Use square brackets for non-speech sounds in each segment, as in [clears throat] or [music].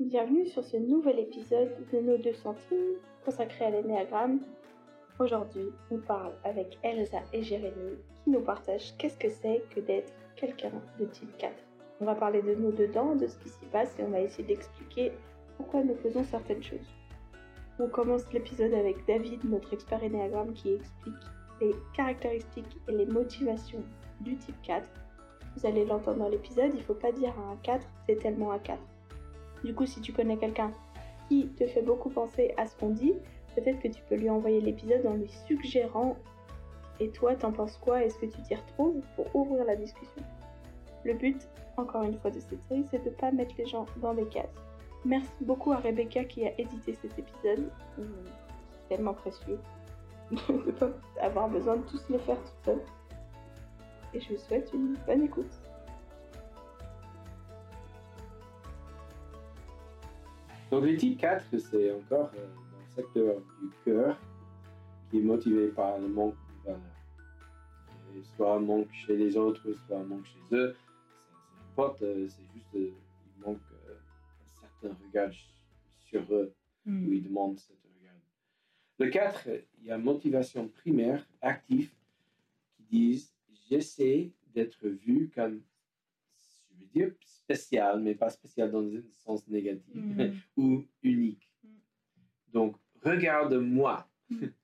Bienvenue sur ce nouvel épisode de nos deux centimes consacré à l'énéagramme. Aujourd'hui, on parle avec Elsa et Jérémy qui nous partagent qu'est-ce que c'est que d'être quelqu'un de type 4. On va parler de nous dedans, de ce qui s'y passe et on va essayer d'expliquer pourquoi nous faisons certaines choses. On commence l'épisode avec David, notre expert énéagramme, qui explique les caractéristiques et les motivations du type 4. Vous allez l'entendre dans l'épisode, il ne faut pas dire à un 4, c'est tellement un 4. Du coup, si tu connais quelqu'un qui te fait beaucoup penser à ce qu'on dit, peut-être que tu peux lui envoyer l'épisode en lui suggérant et toi, t'en penses quoi? Est-ce que tu t'y retrouves pour ouvrir la discussion? Le but, encore une fois, de cette série, c'est de ne pas mettre les gens dans des cases. Merci beaucoup à Rebecca qui a édité cet épisode. C'est tellement précieux [laughs] de ne pas avoir besoin de tous le faire tout seul. Et je vous souhaite une bonne écoute. Donc le type 4, c'est encore euh, dans le secteur du cœur qui est motivé par le manque de valeur. Et soit un manque chez les autres, soit un manque chez eux. Ça, ça importe, euh, c'est juste euh, il manque euh, un certain regard sur eux Hmm. où ils demandent cet regard. Le 4, il y a motivation primaire, active, qui disent j'essaie d'être vu comme, dire, spécial, mais pas spécial dans le sens négatif, Mhm. [laughs] ou unique. Mm. Donc, regarde-moi. Mm. [laughs]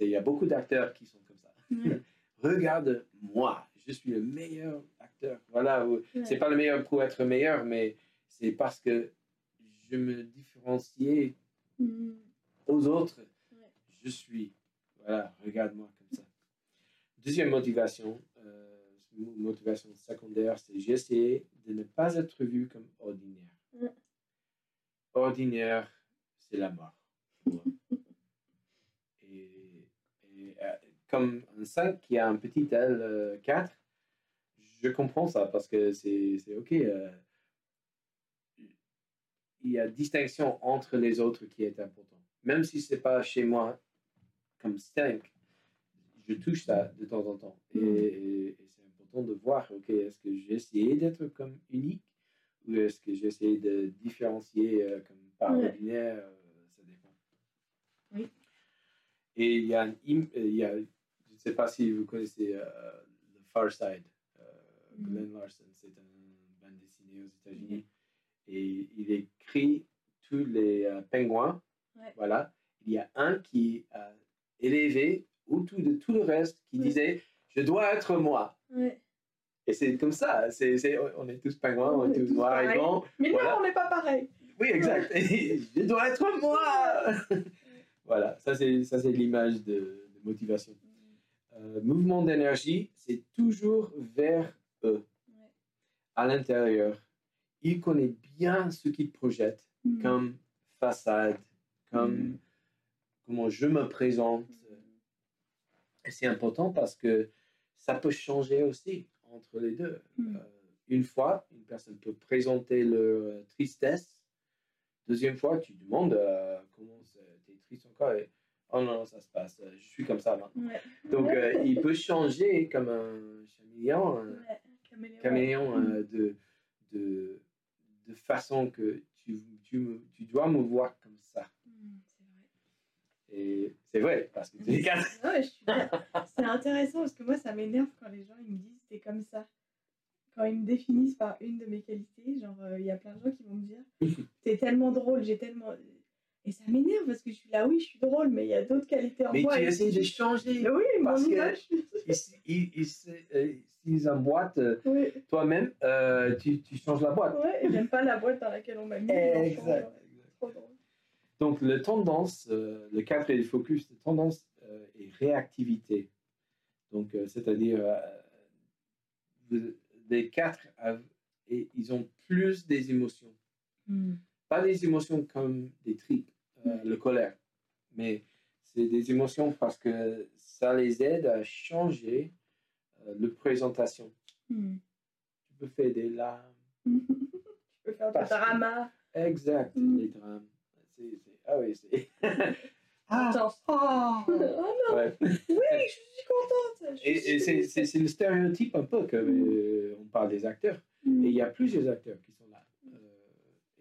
Il y a beaucoup d'acteurs qui sont comme ça. [laughs] Regarde-moi, je suis le meilleur acteur. Voilà, ou- Ouais. c'est pas le meilleur pour être meilleur, mais c'est parce que je me différenciais aux autres. Ouais. Je suis. Voilà, regarde-moi comme ça. Deuxième motivation, euh, motivation secondaire, c'est j'essaie de ne pas être vu comme ordinaire. Ouais. Ordinaire, c'est la mort. [laughs] et et, euh, comme un 5 qui a un petit L euh, 4, je comprends ça parce que c'est c'est OK. euh, il y a distinction entre les autres qui est important. Même si c'est pas chez moi comme 5, je touche ça de temps en temps. Et, et- et de voir, ok, est-ce que j'ai essayé d'être comme unique ou est-ce que j'ai essayé de différencier euh, comme par Ouais. ordinaire, euh, ça dépend. Oui. Et il y a, im- il y a je ne sais pas si vous connaissez euh, The Far Side, euh, Mhm. Glenn Larson, c'est un bande dessinée aux États-Unis. Et il écrit tous les euh, pingouins. Ouais. Voilà. Il y a un qui a élevé autour de tout le reste qui disait Je dois être moi. Ouais. Et c'est comme ça. C'est- on est tous pingouins, on, On est tous tous noirs et blancs. Mais Voilà. non, on n'est pas pareil. Oui, exact. [laughs] Je dois être moi. [laughs] voilà, ça c'est, ça c'est l'image de, de motivation. Euh, mouvement d'énergie, c'est toujours vers eux, Ouais. à l'intérieur. Il connaît bien ce qu'il projette Hmm. comme façade, comme Mm. comment je me présente. Et c'est important parce que ça peut changer aussi entre les deux. Mm. Euh, une fois, une personne peut présenter leur tristesse. Deuxième fois, tu demandes euh, comment tu es triste encore. Et, oh non, ça se passe, je suis comme ça maintenant. Ouais. Donc, euh, il peut changer comme un Ouais. Caméléon. caméléon de, de, de façon que tu, tu, tu dois me voir comme ça. C'est vrai. Et c'est vrai, parce que tu es quatre. Ah ouais, suis. C'est intéressant parce que moi, ça m'énerve quand les gens ils me disent t'es comme ça. Quand ils me définissent par une de mes qualités, genre euh, il y a plein de gens qui vont me dire [laughs] t'es tellement drôle, j'ai tellement. Et ça m'énerve parce que je suis là, oui, je suis drôle, mais il y a d'autres qualités en Mais moi. tu et essaies de changer. Mais oui, parce mon que- image. Ils, ils, ils, euh, s'ils emboîtent euh, Oui, toi-même, euh, tu, tu changes la boîte. ouais, et j'aime pas la boîte dans laquelle on m'a mis. Exact. franchement, ouais, Trop drôle. Donc, le tendance, euh, le cadre et le focus de tendance euh, et réactivité. Donc, euh, c'est-à-dire, euh, les quatre, av- et ils ont plus des émotions. Hmm. Pas des émotions comme des tripes, euh, Mm. le colère, mais c'est des émotions parce que ça les aide à changer euh, le présentation. Hmm. Tu peux faire des larmes. [laughs] tu peux faire du Parce que- drama. Exact, Mm. les drames. C'est- Ah oui, c'est. [laughs] Ah. Oh non, Ouais. oui, je suis contente. je Et, suis et c'est- c'est c'est le stéréotype un peu que Mm. euh, on parle des acteurs. Hmm. Et il y a plusieurs acteurs qui sont là. Euh,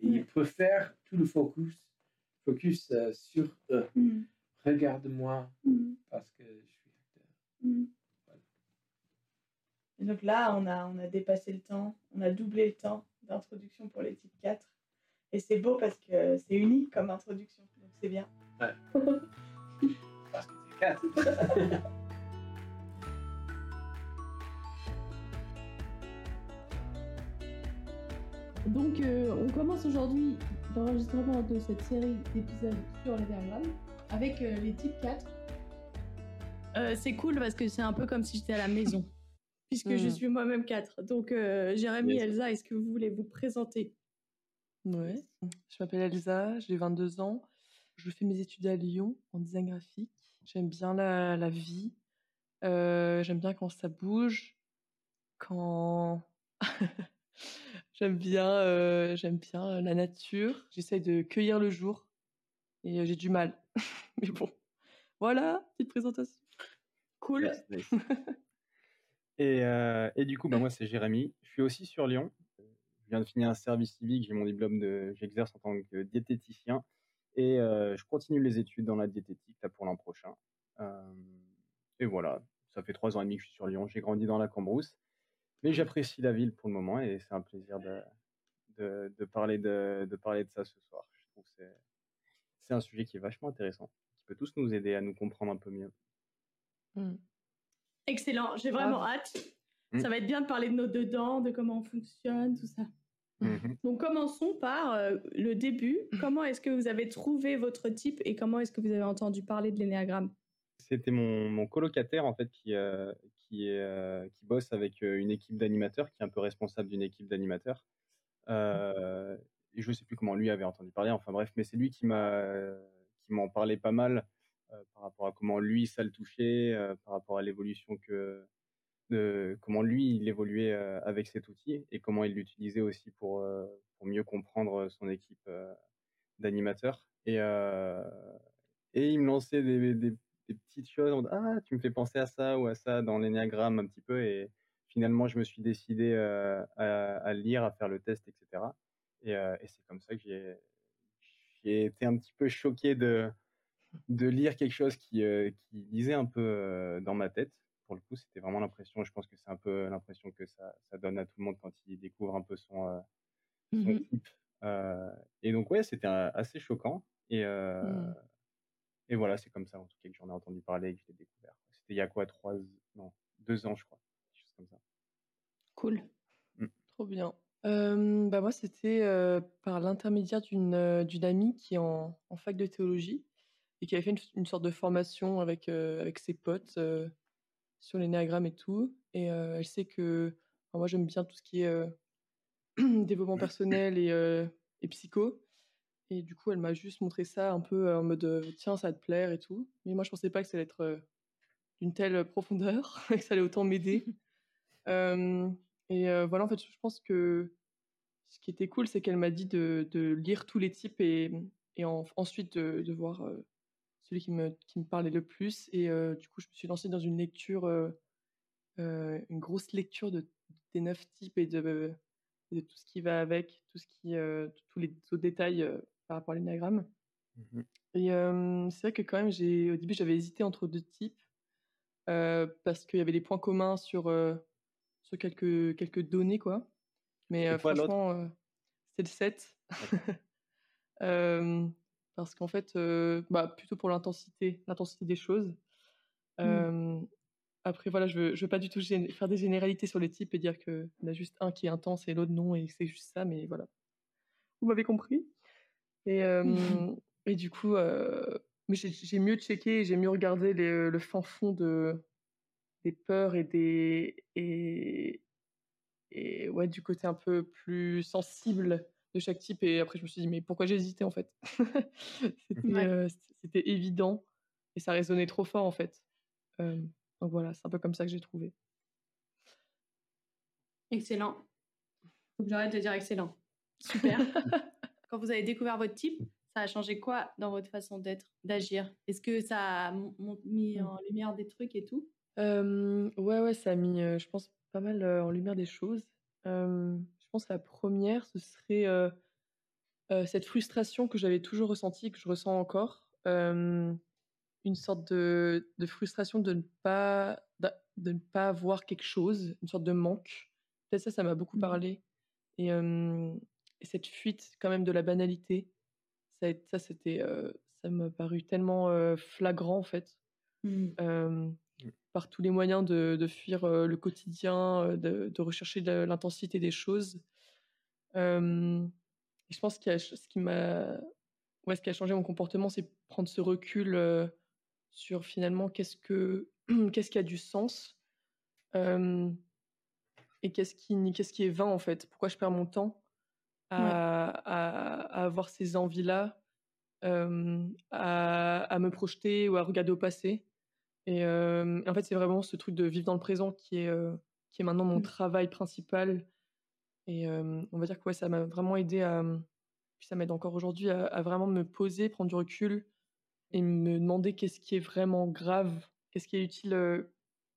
Et il peut faire tout le focus, focus euh, sur eux. Mm. Regarde-moi Mm. parce que je suis acteur. Mm. Et donc là, on a, on a dépassé le temps, on a doublé le temps d'introduction pour les types 4. Et c'est beau parce que c'est unique comme introduction, donc c'est bien. [laughs] Parce que c'est quatre. [laughs] Donc, euh, on commence aujourd'hui l'enregistrement de cette série d'épisodes sur les diagrammes avec euh, les types 4. Euh, c'est cool parce que c'est un peu comme si j'étais à la maison, puisque je Mm. suis moi-même 4. Donc, euh, Jérémy, Yes. Elsa, est-ce que vous voulez vous présenter? Ouais. Je m'appelle Elsa, j'ai 22 ans. Je fais mes études à Lyon en design graphique. J'aime bien la, la vie. Euh, j'aime bien quand ça bouge. Quand. [laughs] j'aime bien, euh, j'aime bien la nature. J'essaye de cueillir le jour. Et euh, j'ai du mal. [laughs] Mais bon. Voilà, petite présentation. Cool. [laughs] Et, euh, et du coup, bah, moi, c'est Jérémy. Je suis aussi sur Lyon. Je viens de finir un service civique. J'ai mon diplôme de. J'exerce en tant que diététicien. Et euh, je continue les études dans la diététique là, pour l'an prochain. Euh, et voilà. Ça fait trois ans et demi que je suis sur Lyon. J'ai grandi dans la Cambrousse. Mais j'apprécie la ville pour le moment et c'est un plaisir de, de, de parler de, de parler de ça ce soir. Je trouve que c'est, un sujet qui est vachement intéressant, qui peut tous nous aider à nous comprendre un peu mieux. Mm. Excellent, j'ai vraiment hâte. Mm. Ça va être bien de parler de nos dedans, de comment on fonctionne, tout ça. Mhm. Donc commençons par euh, le début. Comment est-ce que vous avez trouvé votre type et comment est-ce que vous avez entendu parler de l'énéagramme? C'était mon, mon colocataire en fait qui, euh, qui, est, euh, qui bosse avec une équipe d'animateurs, qui est un peu responsable d'une équipe d'animateurs. Euh, et je sais plus comment lui avait entendu parler. Enfin bref, mais c'est lui qui m'a qui m'en parlait pas mal euh, par rapport à comment lui ça le touchait, euh, par rapport à l'évolution que de comment lui il évoluait avec cet outil et comment il l'utilisait aussi pour pour mieux comprendre son équipe d'animateurs. Et et il me lançait des, des, petites choses. en Ah, tu me fais penser à ça ou à ça dans l'énéagramme un petit peu. Et finalement, je me suis décidé à, lire, à faire le test, etc. Et, et c'est comme ça que j'ai j'ai été un petit peu choqué de, de lire quelque chose qui, qui lisait un peu dans ma tête. Pour le coup, c'était vraiment l'impression, je pense que c'est un peu l'impression que ça, ça donne à tout le monde quand il découvre un peu son, euh, son Mhm. type. Euh, et donc, ouais, c'était euh, assez choquant. Et, euh, Mm. et voilà, c'est comme ça, en tout cas, que j'en ai entendu parler et que je l'ai découvert. C'était il y a quoi, trois, non, deux ans, je crois. Quelque chose comme ça. Cool. Trop bien. Euh, bah moi, c'était euh, par l'intermédiaire d'une euh, d'une amie qui est en, en fac de théologie et qui avait fait une, une sorte de formation avec, euh, avec ses potes euh, sur l'énéagramme et tout. Et euh, elle sait que enfin, moi, j'aime bien tout ce qui est euh, [clears throat] développement personnel et, euh, et psycho. Et du coup, elle m'a juste montré ça un peu en mode tiens, ça va te plaire et tout. Mais moi, je pensais pas que ça allait être d'une telle profondeur, [laughs] que ça allait autant m'aider. [laughs] Euh, et euh, voilà, en fait, je pense que ce qui était cool, c'est qu'elle m'a dit de, de lire tous les types et, et en- ensuite de, de voir euh, celui qui me, qui me parlait le plus. Et euh, du coup, je me suis lancée dans une lecture, euh, euh, une grosse lecture de, des neuf types et de, de tout ce qui va avec, tout ce qui, tous les autres détails par rapport à l'énagramme. Mhm. Et c'est vrai que quand même, j'ai, au début, j'avais hésité entre deux types parce qu'il y avait des points communs sur, sur quelques, quelques données, quoi. Mais quoi franchement, c'est le 7. [laughs] Euh, parce qu'en fait, euh, bah, plutôt pour l'intensité, l'intensité des choses. Euh, Après, voilà, je veux, je veux pas du tout faire des généralités sur les types et dire qu'il y en a juste un qui est intense et l'autre non, et c'est juste ça, mais voilà. Vous m'avez compris. Et, [laughs] euh, et du coup, euh, mais j'ai- mieux checké, j'ai mieux regardé les- le fin fond de, des peurs et des. Et, et ouais, du côté un peu plus sensible de chaque type. Et après, je me suis dit, mais pourquoi j'ai hésité en fait? [laughs] C'était Ouais. euh, c'était évident et ça résonnait trop fort en fait. Euh, donc voilà, c'est un peu comme ça que j'ai trouvé. Excellent. Faut que j'arrête de dire excellent. Super. [laughs] Quand vous avez découvert votre type, ça a changé quoi dans votre façon d'être, d'agir? Est-ce que ça a mis Mm. en lumière des trucs et tout? Euh, ouais, ouais, ça a mis, je pense, pas mal en lumière des choses. Euh, je pense que la première, ce serait euh, cette frustration que j'avais toujours ressentie, que je ressens encore, une sorte de, de, frustration de ne pas de ne pas avoir quelque chose, une sorte de manque. Peut-être ça, ça m'a beaucoup mmh parlé. Et, et, cette fuite quand même de la banalité, ça, ça c'était, ça m'a paru tellement flagrant en fait. Mmh. Par tous les moyens de, de fuir le quotidien, de, de rechercher l'intensité des choses. et je pense que ce qui m'a, ouais, ce qui a changé mon comportement, c'est prendre ce recul sur finalement qu'est-ce que [clears throat] qu'est-ce qui a du sens et qu'est-ce qui qu'est-ce qui est vain en fait. Pourquoi je perds mon temps à, à, avoir ces envies-là, à, à, me projeter ou à regarder au passé? Et, en fait, c'est vraiment ce truc de vivre dans le présent qui est, qui est maintenant mon mmh. travail principal. Et on va dire que ouais, ça m'a vraiment aidé à, puis ça m'aide encore aujourd'hui à, vraiment me poser, prendre du recul et me demander qu'est-ce qui est vraiment grave, qu'est-ce qui est utile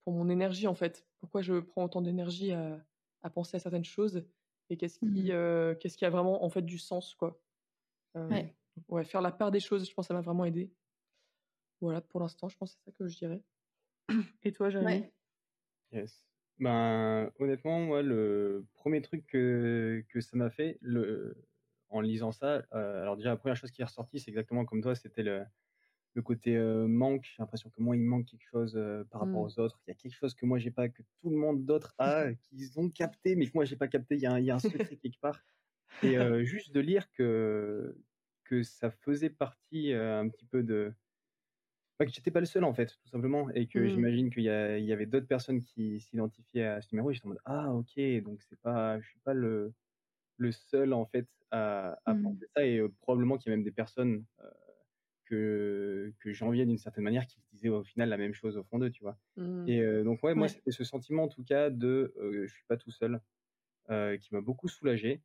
pour mon énergie en fait. Pourquoi je prends autant d'énergie à, à, penser à certaines choses et qu'est-ce qui, mmh qu'est-ce qui a vraiment en fait du sens quoi. ouais. ouais. faire la part des choses, je pense que ça m'a vraiment aidé. Voilà, pour l'instant, je pense que c'est ça que je dirais. [clears throat] Et toi, Jérémy Yes. Ben, honnêtement, moi, le premier truc que, que ça m'a fait, le, en lisant ça, alors déjà, la première chose qui est ressortie, c'est exactement comme toi, c'était le, le côté manque. J'ai l'impression que moi, il manque quelque chose par rapport mmh. aux autres. Il y a quelque chose que moi, j'ai pas, que tout le monde d'autre a, [laughs] qu'ils ont capté, mais que moi, j'ai pas capté. Il y, a un, il y a un secret [laughs] quelque part. Et juste de lire que, que ça faisait partie un petit peu de. Que j'étais pas le seul, en fait, tout simplement. Et que mmh. j'imagine qu'il y, il y avait d'autres personnes qui s'identifiaient à ce numéro. Et j'étais en mode Ah, ok, donc c'est pas, je suis pas le, le seul, en fait, à, à mmh. penser ça. Et probablement qu'il y a même des personnes que, que j'enviais d'une certaine manière, qui disaient au final la même chose au fond d'eux, tu vois? Mmh. Et donc, ouais, moi, c'était ce sentiment, en tout cas, de je suis pas tout seul, qui m'a beaucoup soulagé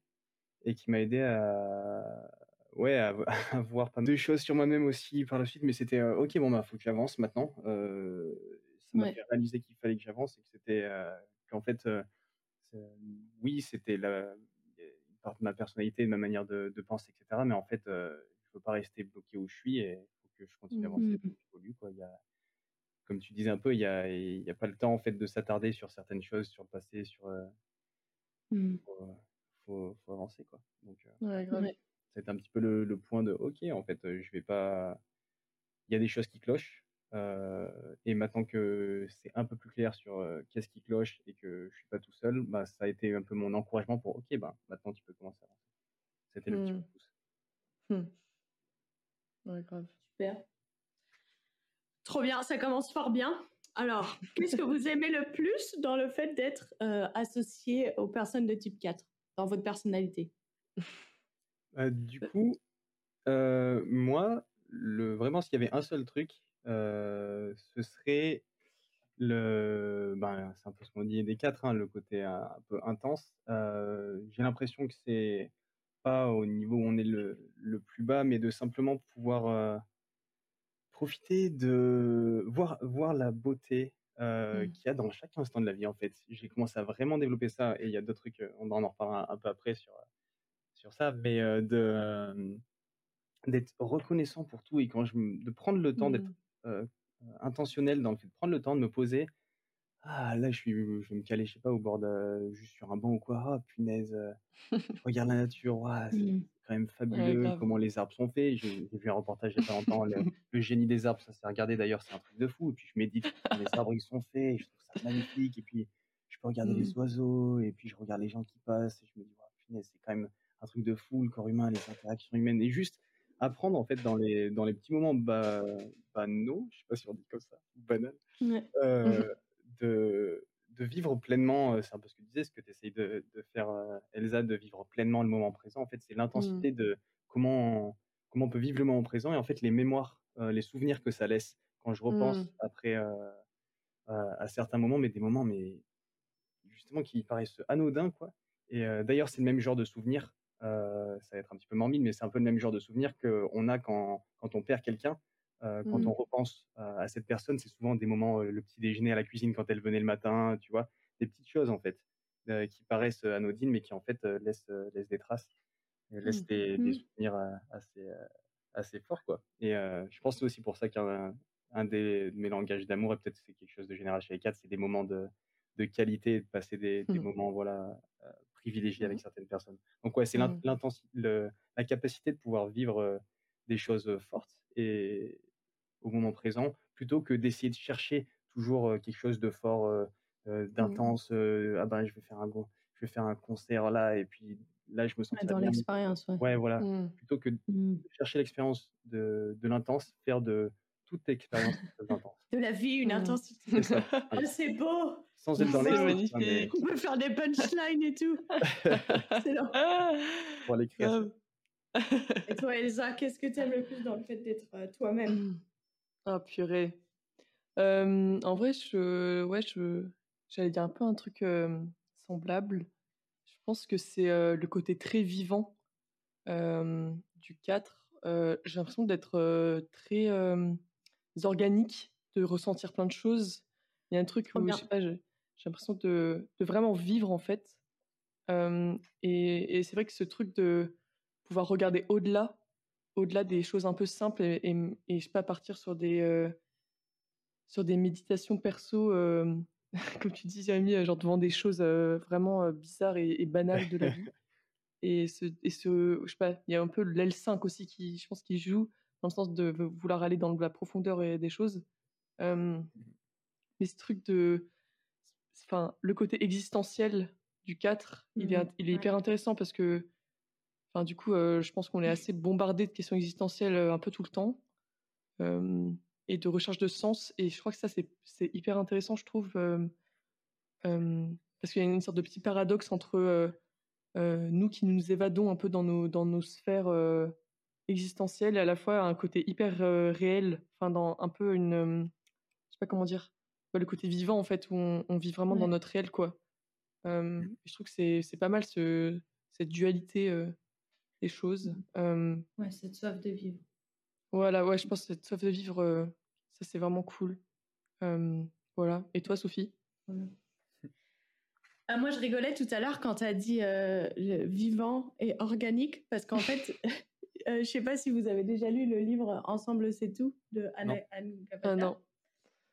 et qui m'a aidé à, ouais, [laughs] à, voir pas mal de choses sur moi-même aussi par la suite. Mais c'était, ok, bon, bah, faut que j'avance maintenant. ça m'a fait réaliser qu'il fallait que j'avance et que c'était, qu'en fait, oui, c'était la, une part de ma personnalité, de ma manière de, de penser, etc. Mais en fait, peux pas rester bloqué où je suis et il faut que je continue à avancer, mmh. quoi. Il y a, comme tu disais un peu, il n'y a, y a pas le temps en fait de s'attarder sur certaines choses, sur le passé, sur. Euh, mmh. faut, faut, avancer quoi. Donc, euh, c'est un petit peu le, le, point de OK, en fait, je vais pas. Il y a des choses qui clochent. Euh, et maintenant que c'est un peu plus clair sur qu'est-ce qui cloche et que je suis pas tout seul, bah, ça a été un peu mon encouragement pour OK, bah, maintenant tu peux commencer à avancer. C'était le petit mmh. pouce. Ouais, grave. Super. Trop bien, ça commence fort bien. Alors, [laughs] qu'est-ce que vous aimez le plus dans le fait d'être euh, associé aux personnes de type 4 dans votre personnalité? Bah, Du coup, euh, moi, le, vraiment, s'il y avait un seul truc, euh, ce serait le. Ben, c'est un peu ce qu'on dit des 4, hein, le côté un, peu intense. J'ai l'impression que c'est pas au niveau où on est le, le plus bas, mais de simplement pouvoir euh, profiter de voir, voir la beauté euh, mmh. qu'il y a dans chaque instant de la vie, en fait. J'ai commencé à vraiment développer ça, et il y a d'autres trucs, euh, on en reparlera un, peu après sur, sur ça, mais de d'être reconnaissant pour tout, et quand je, de prendre le temps d'être mmh. intentionnel dans le fait de prendre le temps de me poser ah là je suis je vais me caler, je sais pas, au bord de juste sur un banc ou quoi. Ah punaise, [laughs] regarde la nature, c'est mmh. quand même fabuleux comment les arbres sont faits. J'ai vu un reportage il y a pas longtemps, le, [laughs] génie des arbres, ça s'est regardé d'ailleurs, c'est un truc de fou. Et puis je médite comment les arbres ils sont faits, je trouve ça magnifique. Et puis je peux regarder les mmh. oiseaux, et puis je regarde les gens qui passent, et je me dis, punaise, c'est quand même un truc de fou, le corps humain, les interactions humaines, et juste apprendre en fait dans les, dans les petits moments banaux, je sais pas si on dit comme ça, banal, euh, de, de vivre pleinement, c'est un peu ce que tu disais, ce que tu essayes de, de, faire, Elsa, de vivre pleinement le moment présent. En fait, c'est l'intensité mmh. de comment, comment on peut vivre le moment présent et en fait les mémoires, les souvenirs que ça laisse. Quand je repense mmh. après à, certains moments, mais des moments, mais justement qui paraissent anodins, quoi. Et d'ailleurs, c'est le même genre de souvenir. ça va être un petit peu morbide, mais c'est un peu le même genre de souvenir qu'on a quand, quand on perd quelqu'un. Euh, quand on mmh. repense à cette personne, c'est souvent des moments, le petit déjeuner à la cuisine quand elle venait le matin, tu vois, des petites choses en fait, qui paraissent anodines mais qui en fait laissent, laissent des traces. et laisse Mmh. des, des Mmh. souvenirs euh, assez, euh, assez forts, quoi. Et euh, je pense que c'est aussi pour ça qu'un un des de mes langages d'amour, et peut-être c'est quelque chose de général chez les quatre, c'est des moments de, de qualité, de passer des, des Mmh. moments voilà, privilégiés avec Mmh. certaines personnes. Donc ouais, c'est Mmh. le- la capacité de pouvoir vivre euh, des choses fortes et au moment présent, plutôt que d'essayer de chercher toujours quelque chose de fort, euh, Mmh. d'intense. euh, ah ben, je vais faire un gros, je vais faire un concert là, et puis là, je me sens dans l'expérience, ouais. Ouais, voilà. Mmh. Plutôt que de chercher l'expérience de, de l'intense, faire de toute expérience [laughs] d'intense. De la vie, une intensité. C'est. [laughs] Oh, Ouais. c'est beau Sans être dans magnifique. On peut faire des punchlines et tout. [laughs] C'est long. Ah, pour l'écrire. grave. Et toi, Elsa, qu'est-ce que tu aimes le plus dans le fait d'être euh, toi-même? Ah purée. Euh, en vrai, je, ouais, je, j'allais dire un peu un truc euh, semblable. Je pense que c'est euh, le côté très vivant euh, du 4. Euh, j'ai l'impression d'être euh, très euh, organique, de ressentir plein de choses. Il y a un truc où, je sais pas, j'ai j'ai l'impression de, de vraiment vivre en fait. Euh, et et c'est vrai que ce truc de pouvoir regarder au-delà, au-delà des choses un peu simples et, et, et je sais pas, partir sur des, euh, sur des méditations perso, euh, [laughs] comme tu dis, Jérémy, euh, genre devant des choses vraiment bizarres et, banales de la vie. [laughs] Et ce, et ce, je sais pas, il y a un peu l'L5 aussi qui, je pense, qui joue dans le sens de vouloir aller dans la profondeur et des choses. Euh, mais ce truc de, enfin, le côté existentiel du 4, il est, int- il est ouais. hyper intéressant parce que, enfin, du coup, euh, je pense qu'on est assez bombardé de questions existentielles euh, un peu tout le temps euh, et de recherche de sens. Et je crois que ça, c'est hyper intéressant, je trouve, euh, parce qu'il y a une sorte de petit paradoxe entre nous qui nous évadons un peu dans nos, dans nos sphères existentielles et à la fois un côté hyper réel, enfin, dans un peu une. je sais pas comment dire. Ouais, le côté vivant, en fait, où on, on vit vraiment dans Ouais. notre réel, quoi. Euh, et je trouve que c'est c'est pas mal ce, cette dualité euh, des choses. Euh, Ouais, cette soif de vivre. voilà, ouais, je pense que cette soif de vivre, euh, ça c'est vraiment cool. Voilà. Et toi, Sophie? Voilà. Ah, moi, je rigolais tout à l'heure quand tu as dit euh, vivant et organique, parce qu'en fait, [laughs] euh, je sais pas si vous avez déjà lu le livre Ensemble, c'est tout de Anne, Non. Anne Gapata. Ah non.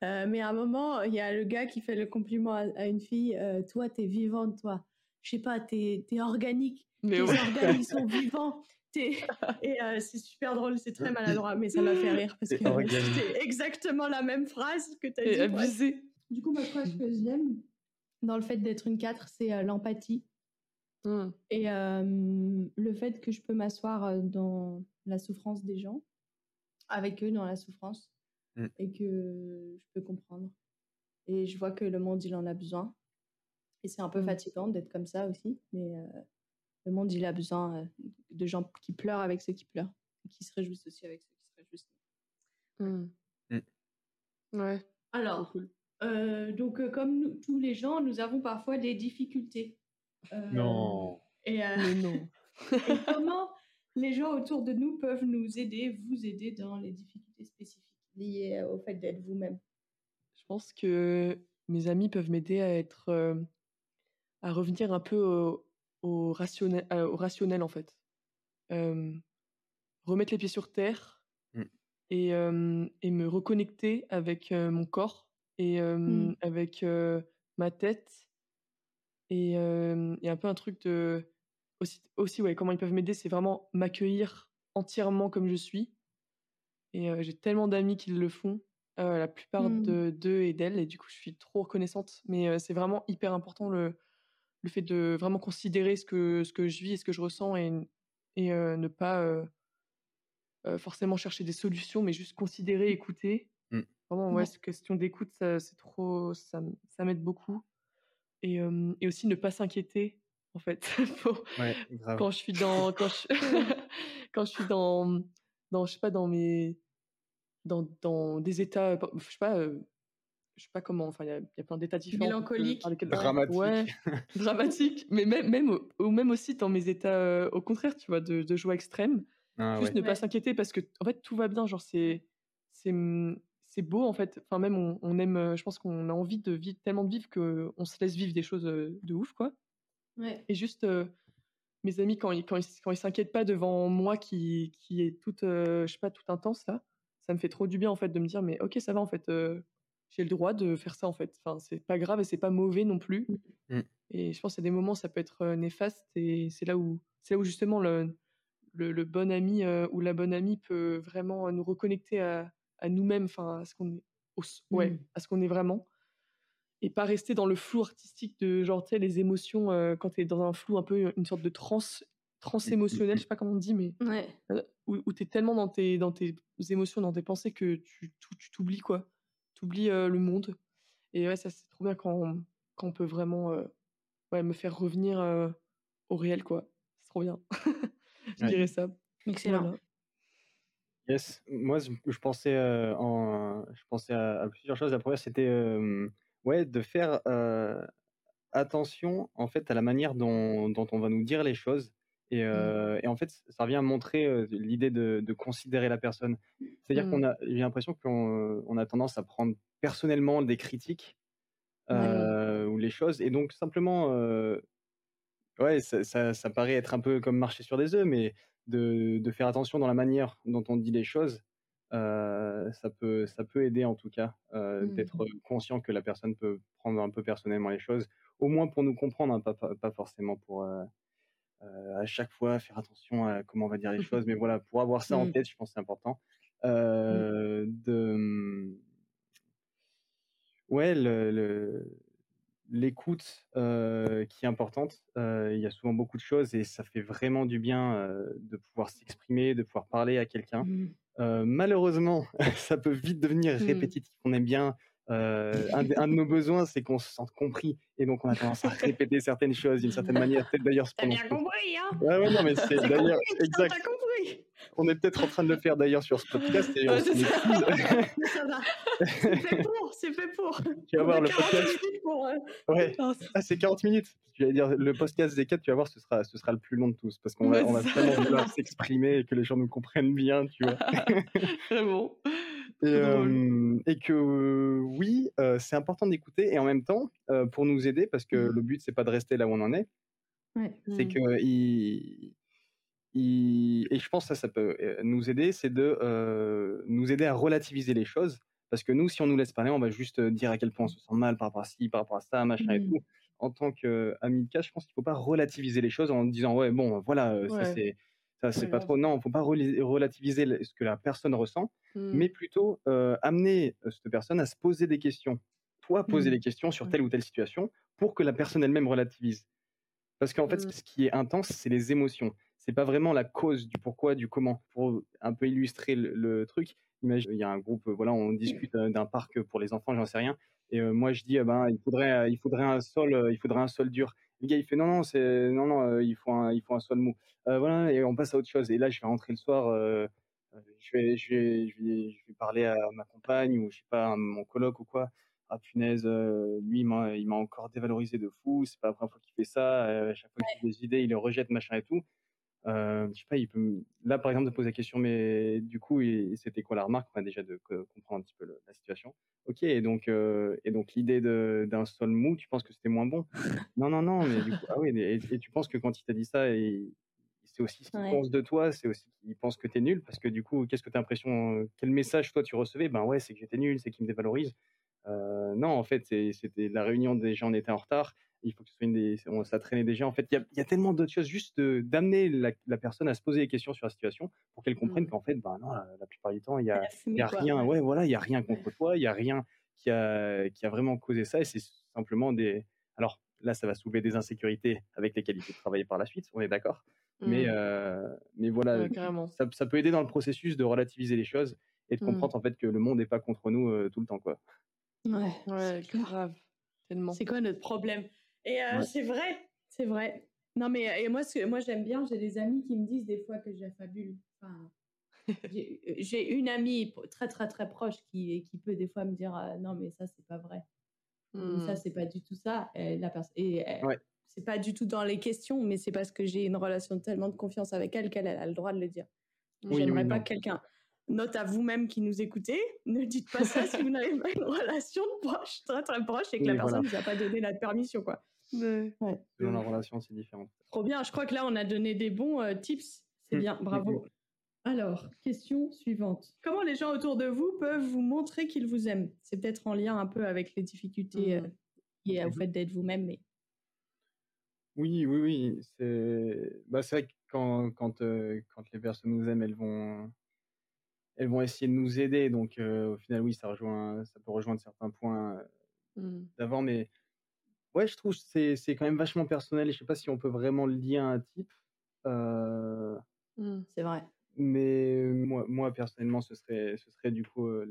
Euh, mais à un moment, il y a le gars qui fait le compliment à, à une fille euh, Toi, t'es vivante, toi. Je sais pas, t'es es organique. Mais Tes ouais. organes, ils [laughs] sont vivants. T'es- Et euh, c'est super drôle, c'est très maladroit, mais ça m'a fait rire parce que c'est exactement la même phrase que tu as Et dit. abusé. Du coup, moi, je crois que j'aime dans le fait d'être une 4, c'est euh, l'empathie. Hmm. Et euh, le fait que je peux m'asseoir dans la souffrance des gens, avec eux dans la souffrance, Mm. et que je peux comprendre. Et je vois que le monde, il en a besoin. Et c'est un peu Mm. fatigant d'être comme ça aussi, mais euh, le monde, il a besoin euh, de gens qui pleurent avec ceux qui pleurent, et qui se réjouissent aussi avec ceux qui se réjouissent. Hmm. Ouais. Alors, cool. euh, donc euh, comme nous- tous les gens, nous avons parfois des difficultés. Euh, Non. Et, euh, Mais non. [laughs] et comment les gens autour de nous peuvent nous aider, vous aider dans les difficultés spécifiques? Liées au fait d'être vous-même Je pense que mes amis peuvent m'aider à être, euh, à revenir un peu au, au rationnel, euh, au rationnel en fait. Euh, remettre les pieds sur terre Mm. et, euh, et me reconnecter avec euh, mon corps et euh, Mm. avec euh, ma tête et, et un peu un truc de aussi, aussi ouais comment ils peuvent m'aider c'est vraiment m'accueillir entièrement comme je suis et euh, j'ai tellement d'amis qui le font euh, la plupart Mm. de d'eux et d'elles et du coup je suis trop reconnaissante mais euh, c'est vraiment hyper important le le fait de vraiment considérer ce que ce que je vis et ce que je ressens et et euh, ne pas euh, euh, forcément chercher des solutions mais juste considérer écouter Mm. vraiment ouais cette question d'écoute ça c'est trop ça ça m'aide beaucoup et euh, et aussi ne pas s'inquiéter en fait [laughs] pour- Ouais, grave. quand je suis dans quand je, [laughs] quand je suis dans dans je sais pas dans mes dans, dans des états je sais pas euh, je sais pas comment enfin il y a, il y a plein d'états différents qu'on peut- Mélancolique. Dramatique. ouais [laughs] dramatique mais même même ou même aussi dans mes états euh, au contraire tu vois de, de joie extrême Ah, juste ouais. ne pas Ouais. s'inquiéter parce que en fait tout va bien genre c'est c'est c'est beau en fait enfin même on, on aime euh, je pense qu'on a envie de vivre tellement de vivre que on se laisse vivre des choses de ouf quoi Ouais. et juste euh, mes amis quand ils quand ils quand ils s'inquiètent pas devant moi qui qui est toute je sais pas toute intense là, ça me fait trop du bien en fait de me dire mais ok ça va en fait j'ai le droit de faire ça en fait. Enfin c'est pas grave et c'est pas mauvais non plus. Mmh. Et je pense qu'il y a des moments ça peut être néfaste et c'est là où c'est là où justement le le, le bon ami ou la bonne amie peut vraiment nous reconnecter à, à nous-mêmes, enfin à ce qu'on est, ouais, Mmh. à ce qu'on est vraiment, et pas rester dans le flou artistique de genre tu sais les émotions euh, quand t'es dans un flou un peu une sorte de transe transe émotionnelle, je sais pas comment on dit, mais Ouais. euh, où, où t'es tellement dans tes dans tes émotions, dans tes pensées que tu tu t'oublies quoi, t'oublies euh, le monde. Et ouais ça c'est trop bien quand quand on peut vraiment euh, ouais me faire revenir euh, au réel quoi. C'est trop bien. [laughs] je Ouais. dirais ça. Excellent. Voilà. Yes, moi je, je pensais euh, en, je pensais à, à plusieurs choses. La première c'était euh, ouais de faire euh, attention en fait à la manière dont, dont on va nous dire les choses et, euh, et en fait ça revient à montrer euh, l'idée de, de considérer la personne. C'est-à-dire Mm. qu'on a, j'ai l'impression qu'on on a tendance à prendre personnellement des critiques euh, ou les choses et donc simplement ouais ça, ça, ça paraît être un peu comme marcher sur des œufs mais de, de faire attention dans la manière dont on dit les choses ça peut ça peut aider en tout cas Mhm. d'être conscient que la personne peut prendre un peu personnellement les choses au moins pour nous comprendre hein, pas, pas, pas forcément pour à chaque fois faire attention à comment on va dire les choses mais voilà pour avoir ça en Mhm. tête je pense que c'est important Euh, de ouais le, l'écoute euh, qui est importante. Euh, il y a souvent beaucoup de choses et ça fait vraiment du bien euh, de pouvoir s'exprimer, de pouvoir parler à quelqu'un. Mmh. Euh, malheureusement, [laughs] ça peut vite devenir répétitif. On aime bien. Euh, un, de, [laughs] un de nos besoins, c'est qu'on se sente compris et donc on a tendance à [laughs] répéter certaines choses d'une certaine manière. Peut-être d'ailleurs ce T'as bien compris, hein Ouais, ouais, non, mais c'est [laughs] d'ailleurs exact. Compris On est peut-être en train de le faire d'ailleurs sur ce podcast et c'est ça. ça va. C'est fait pour, c'est fait pour. Tu vas On voir le 40 podcast. pour. euh, Ouais. Ah, c'est- Ah, c'est 40 minutes. Tu vas dire le podcast des 4, tu vas voir, ce sera, ce sera le plus long de tous parce qu'on va, on vraiment vouloir s'exprimer et que les gens nous comprennent bien, tu vois. Vraiment. Et, euh, que euh, oui, euh, c'est important d'écouter et en même temps, pour nous aider, parce que Mm. le but, c'est pas de rester là où on en est, Ouais. c'est Mm. que il, il- et je pense que ça, ça peut nous aider, c'est de nous aider à relativiser les choses. Parce que nous, si on nous laisse parler, on va juste dire à quel point on se sent mal par rapport à ci, par rapport à ça, machin et Mm. tout. En tant qu'ami de cas, je pense qu'il faut pas relativiser les choses en disant ouais bon voilà ça c'est ça c'est pas trop non, faut pas relativiser ce que la personne ressent, Mm. mais plutôt euh, amener euh, cette personne à se poser des questions. Toi, poser Mm. des questions sur telle ou telle situation pour que la personne elle-même relativise. Parce qu'en fait, Mm. ce qui est intense, c'est les émotions. C'est pas vraiment la cause du pourquoi, du comment. Pour un peu illustrer le, le truc, imagine, il y a un groupe, voilà, on discute d'un parc pour les enfants, j'en sais rien. Et euh, moi, je dis, eh ben, il faudrait, il faudrait un sol, il faudrait un sol dur. Le gars, il fait, non, non, c'est, non, non, euh, il faut un, il faut un sol mou. Euh, voilà, et on passe à autre chose. Et là, je vais rentrer le soir. euh, je vais, je vais, je vais, je vais parler à ma compagne ou je sais pas, à mon coloc ou quoi. Ah punaise, euh, lui il m'a, encore dévalorisé de fou. C'est pas la première fois qu'il fait ça. euh, à chaque fois qu'il a des idées, il les rejette machin et tout. Euh, je sais pas, il peut là par exemple de poser la question, mais du coup c'était quoi la remarque? Enfin, Déjà de co- comprendre un petit peu le- la situation. Ok, et donc euh, et donc l'idée de- d'un sol mou, tu penses que c'était moins bon? [laughs] Non non non, mais du coup ah oui, et, et tu penses que quand il t'a dit ça, c'est aussi ce qu'il Ouais. pense de toi, c'est aussi qu'il pense que t'es nul, parce que du coup, qu'est-ce que t'as l'impression, euh, quel message toi tu recevais? Ben ouais, c'est que j'étais nul, c'est qu'il me dévalorise. Euh, non, en fait, c'était la réunion des gens, on était en retard. Il faut que ce soit une des, on, ça traînait déjà. En fait, il y a, il y a tellement d'autres choses, juste de- d'amener la, la personne à se poser des questions sur la situation pour qu'elle comprenne Mm. qu'en fait, ben non, la, la plupart du temps, il y a, y quoi. rien, ouais, voilà, il y a rien contre toi, il y a rien qui a, qui a vraiment causé ça, et c'est simplement des. Alors là, ça va soulever des insécurités avec lesquelles il faut travailler par la suite, on est d'accord. Mais, Mm. euh, mais voilà, Ouais, ça, ça peut aider dans le processus de relativiser les choses et de Mm. comprendre en fait que le monde n'est pas contre nous euh, tout le temps, quoi. Ouais. Ouais, grave. Tellement. C'est quoi notre problème? Et euh, Ouais. c'est vrai, c'est vrai. Non mais et moi, ce que- moi j'aime bien, j'ai des amis qui me disent des fois que j'affabule. Enfin, [laughs] j'ai j'ai une amie très très très proche qui, qui peut des fois me dire euh, non mais ça c'est pas vrai. Ou Mm. Ça c'est pas du tout ça. Et la personne et euh, Ouais. c'est pas du tout dans les questions, mais c'est parce que j'ai une relation tellement de confiance avec elle qu'elle elle a le droit de le dire. Oui, J'aimerais oui, pas que quelqu'un. Note à vous-même qui nous écoutez, ne dites pas ça si vous n'avez pas une [laughs] relation de proche, très très proche, et que la personne voilà. ne vous a pas donné la permission, quoi. Ouais. Selon la relation, c'est différent. Trop bien, je crois que là, on a donné des bons euh, tips. C'est Mm, bien, mm, bravo. Alors, question suivante. Comment les gens autour de vous peuvent vous montrer qu'ils vous aiment? C'est peut-être en lien un peu avec les difficultés Mm. euh, liées au Mhm. fait d'être vous-même, mais Oui, oui, oui. C'est bah, vrai que quand, quand, euh, quand les personnes nous aiment, elles vont, elles vont essayer de nous aider. Donc, euh, au final, oui, ça, rejoint, ça peut rejoindre certains points euh, Mm. d'avant. Mais ouais, je trouve que c'est c'est quand même vachement personnel. Et je sais pas si on peut vraiment le lier à un type. Euh, Mm. c'est vrai. mais moi, moi, personnellement, ce serait, ce serait du coup euh,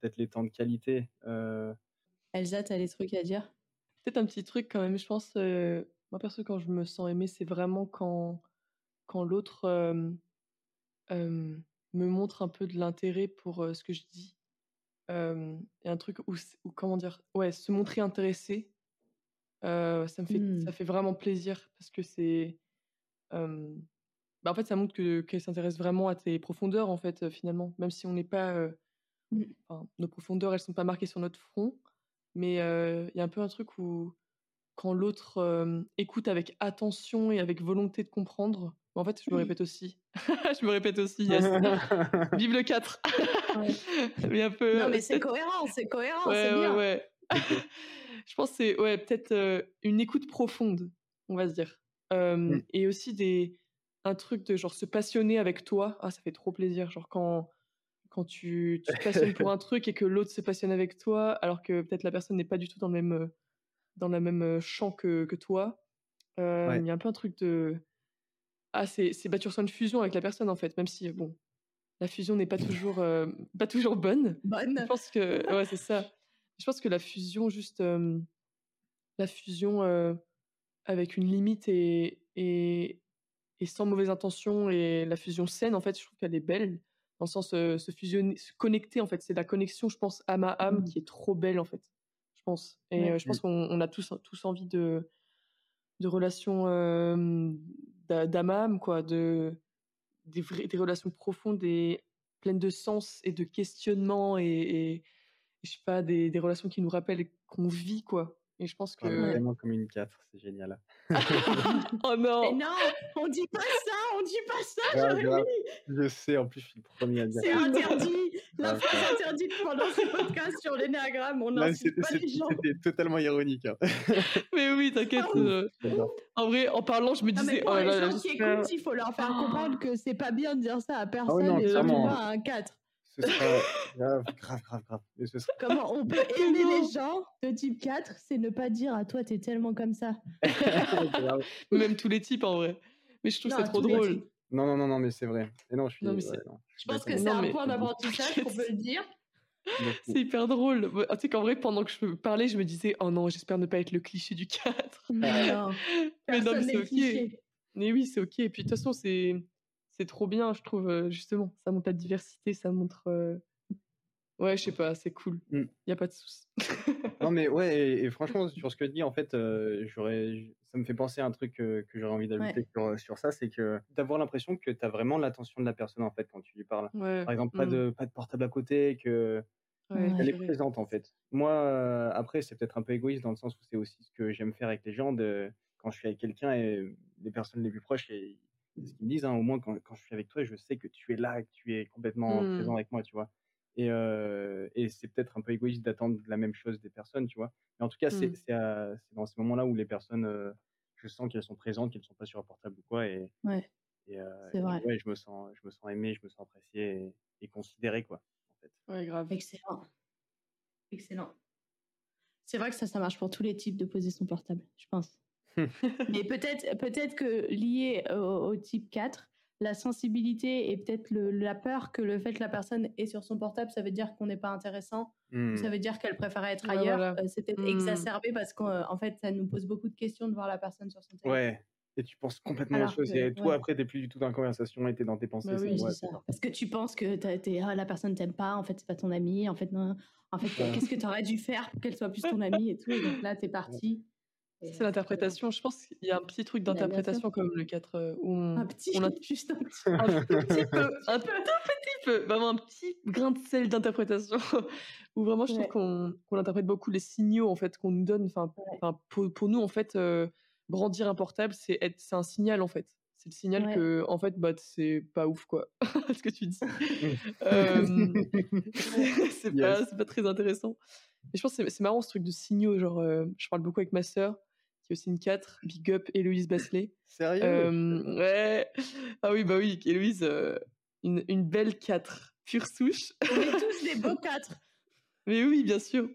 peut-être les temps de qualité. Euh, Elsa, t'as des trucs à dire? Peut-être un petit truc quand même, je pense. euh, moi, perso, quand je me sens aimée, c'est vraiment quand, quand l'autre euh, euh, me montre un peu de l'intérêt pour euh, ce que je dis. Euh, et un truc où, où, comment dire, ouais, se montrer intéressé, euh, ça me fait, Mm. ça fait vraiment plaisir parce que c'est. euh, bah, en fait, ça montre que qu'elle s'intéresse vraiment à tes profondeurs, en fait, euh, finalement. Même si on n'est pas. euh, Mm. enfin, nos profondeurs, elles sont pas marquées sur notre front. Mais euh, il y a un peu un truc où, quand l'autre euh, écoute avec attention et avec volonté de comprendre, en fait, je me répète aussi. [laughs] je me répète aussi, yes. [laughs] Vive le 4 [laughs] Mais un peu. Non, mais c'est cohérent, c'est cohérent, Ouais, c'est ouais, bien. ouais. Je pense que c'est ouais, peut-être euh, une écoute profonde, on va se dire. Euh, Mm. Et aussi des, un truc de genre se passionner avec toi. Ah, ça fait trop plaisir. Genre quand, quand tu, tu te passionnes pour [laughs] un truc et que l'autre se passionne avec toi, alors que peut-être la personne n'est pas du tout dans le même, dans la même champ que, que toi. Euh, Il Ouais. y a un peu un truc de. Ah, c'est c'est- bah, tu ressens une fusion avec la personne en fait, même si bon, la fusion n'est pas toujours, euh, pas toujours bonne. Je Bonne. pense que ouais, c'est ça. Je pense que la fusion, juste euh, la fusion euh, avec une limite et, et, et sans mauvaise intention et la fusion saine, en fait, je trouve qu'elle est belle. Dans le sens euh, se fusionner, se connecter, en fait, c'est la connexion, je pense, âme à âme Mm. qui est trop belle, en fait. Je pense. Et Ouais. je pense qu'on on a tous, tous envie de, de relations d'âme à âme, quoi, de, des, relations profondes et pleines de sens et de questionnement et, et je sais pas, des, des relations qui nous rappellent qu'on vit, quoi. Et je pense que. parle vraiment comme une 4, c'est génial. [laughs] oh Mais non non, on dit pas ça, on dit pas ça, Jérémy. Je sais, en plus, je suis le premier à dire. C'est interdit. La Ouais, phrase interdite pendant ce podcast sur l'énéagramme. On c'était pas les c'était- gens. c'était totalement ironique. hein. [laughs] Mais oui, t'inquiète. Ah, euh, en vrai, en parlant, je me Non, mais disais. pour oh là les là, gens qui écoutent, il faut leur faire comprendre que c'est pas bien de dire ça à personne non, et pas à un 4. Ce sera grave, grave, grave, grave. Mais ce sera Comment on peut [laughs] aimer les gens de type 4, c'est ne pas dire à toi t'es tellement comme ça. [laughs] Même tous les types, en vrai. Mais je trouve Non, ça trop drôle. Non, non, non, non, mais c'est vrai. Et non, je suis. Non, mais ouais, c'est- non, Je pense que c'est un mais- point d'apprentissage qu'on peut le dire. C'est hyper drôle. Tu sais qu'en vrai, pendant que je parlais, je me disais, oh non, j'espère ne pas être le cliché du 4. Non, [laughs] Mais non, mais c'est ok. cliché. Mais oui, c'est ok. Et puis de toute façon, c'est c'est trop bien, je trouve, justement. Ça montre la diversité, ça montre. Ouais, je sais pas, c'est cool. Il Mm. y a pas de souci. Non, mais [laughs] ouais, et, et franchement, sur ce que tu dis, en fait, euh, j'aurais, ça me fait penser à un truc euh, que j'aurais envie d'ajouter sur, sur ça, c'est que d'avoir l'impression que tu as vraiment l'attention de la personne, en fait, quand tu lui parles. Ouais. Par exemple, pas, Mm. de, pas de portable à côté, que Ouais, elle est présente, en fait. Moi, euh, après, c'est peut-être un peu égoïste dans le sens où c'est aussi ce que j'aime faire avec les gens, de, quand je suis avec quelqu'un et les personnes les plus proches, et ce qu'ils me disent, hein, au moins quand, quand je suis avec toi, je sais que tu es là, que tu es complètement présent avec moi, tu vois. Et, euh, et c'est peut-être un peu égoïste d'attendre la même chose des personnes, tu vois. Mais en tout cas, c'est Mm. c'est c'est dans ces moments-là où les personnes, euh, je sens qu'elles sont présentes, qu'elles ne sont pas sur un portable ou quoi. Et, Ouais. et, euh, C'est et vrai. ouais, je me sens, je me sens aimé, je me sens apprécié et, et considéré, quoi. En fait. Ouais, grave. Excellent. Excellent. C'est vrai que ça, ça marche pour tous les types de poser son portable, je pense. Mais peut-être peut-être que lié au, au type 4, la sensibilité et peut-être la peur que le fait que la personne est sur son portable, ça veut dire qu'on n'est pas intéressant, Mm. ça veut dire qu'elle préférait être Ouais, ailleurs. voilà. Euh, C'est peut-être Mm. exacerbé parce qu'en fait, ça nous pose beaucoup de questions de voir la personne sur son téléphone. Ouais. Et tu penses complètement Alors autre chose. que- Et toi, ouais. après, t'es plus du tout dans la conversation et t'es dans tes pensées. Bah oui, ouais, c'est ça. Parce que tu penses que t'as- t'es- ah, la personne t'aime pas, en fait, c'est pas ton ami, en fait, non. En fait, Ouais. qu'est-ce que tu aurais dû faire pour qu'elle soit plus ton amie et tout. Et donc là, t'es parti. C'est l'interprétation. Je pense qu'il y a un petit truc d'interprétation comme le 4 euh, où on, Un petit, on a [laughs] juste un petit. [laughs] un petit peu, un tout petit euh, vraiment un petit grain de sel d'interprétation [laughs] où vraiment je trouve Ouais. qu'on qu'on interprète beaucoup les signaux en fait qu'on nous donne. Enfin, Ouais. enfin, pour, pour nous en fait, euh, brandir un portable, c'est être, c'est un signal en fait. C'est le signal Ouais. que en fait, bah c'est pas ouf quoi, ce que tu dis. Euh, c'est pas, Yes. c'est pas très intéressant. Mais je pense que c'est- c'est marrant ce truc de signaux. Genre, euh, je parle beaucoup avec ma sœur, aussi une 4, Big Up, Héloïse Bachelet. Sérieux? Euh, ouais. Ah oui, bah oui, Héloïse, euh, une, une belle 4, pure souche. On est [laughs] tous des beaux quatre. Mais oui, bien sûr.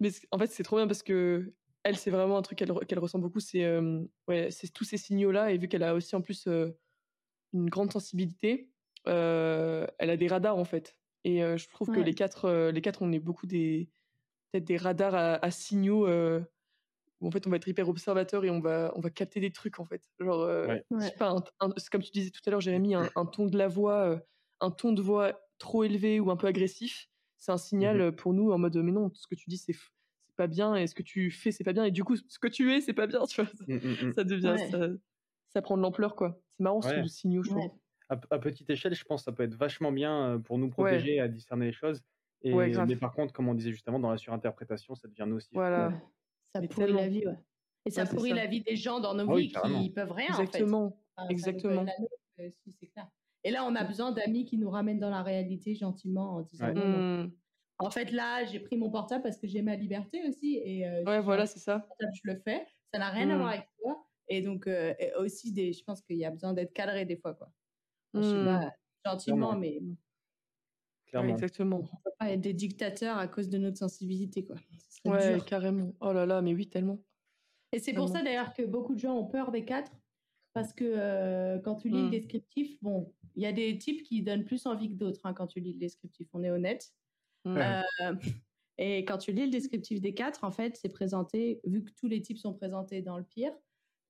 Mais en fait, c'est trop bien parce que elle, c'est vraiment un truc qu'elle re- qu'elle ressent beaucoup. C'est euh, ouais, c'est tous ces signaux-là. Et vu qu'elle a aussi en plus euh, une grande sensibilité, euh, elle a des radars en fait. Et euh, je trouve que les quatre, euh, les quatre, on est beaucoup des peut-être des radars à, à signaux euh, où en fait on va être hyper observateur et on va on va capter des trucs en fait. Genre, euh, Ouais. je sais Ouais. pas, un- un- c'est comme tu disais tout à l'heure, Jérémy, un, un ton de la voix, euh, un ton de voix trop élevé ou un peu agressif, c'est un signal Mhm. euh, pour nous en mode mais non, ce que tu dis c'est pas bien et ce que tu fais c'est pas bien et du coup ce que tu es c'est pas bien, [laughs] tu vois. Mm, mm, mm. Ça devient Ouais. ça, ça prend de l'ampleur quoi. C'est marrant ce Ouais. signaux, je trouve. À, à petite échelle, je pense que ça peut être vachement bien euh, pour nous protéger à discerner les choses. Et, mais par contre, comme on disait juste avant, dans la surinterprétation, ça devient nocif. Voilà. Ça Mais pourrit tellement. la vie, ouais. Et ça Ouais, pourrit ça. la vie des gens dans nos Ah oui, vies carrément. qui peuvent rien Exactement. en fait. Enfin, Exactement. nôtre, euh, si, c'est clair. Et là, on a besoin d'amis qui nous ramènent dans la réalité gentiment en disant Ouais. non, non. Hmm. En fait, là, j'ai pris mon portable parce que j'ai ma liberté aussi. Et euh, Ouais, voilà, c'est ça. portable, je le fais. Ça n'a rien à Mm. voir avec toi. Et donc, euh, et aussi, des, je pense qu'il y a besoin d'être cadré des fois. Quoi. Je suis là, gentiment, mais bon, Ouais, Clairement. exactement. on peut pas être des dictateurs à cause de notre sensibilité. Quoi. Ouais, dur. carrément. Oh là là, mais oui, tellement. Et c'est pour ça d'ailleurs que beaucoup de gens ont peur des quatre. Parce que euh, quand tu lis le Mm. descriptif, bon, il y a des types qui donnent plus envie que d'autres hein, quand tu lis le descriptif, on est honnête. Hmm. Euh, [laughs] et quand tu lis le descriptif des quatre, en fait, c'est présenté, vu que tous les types sont présentés dans le pire,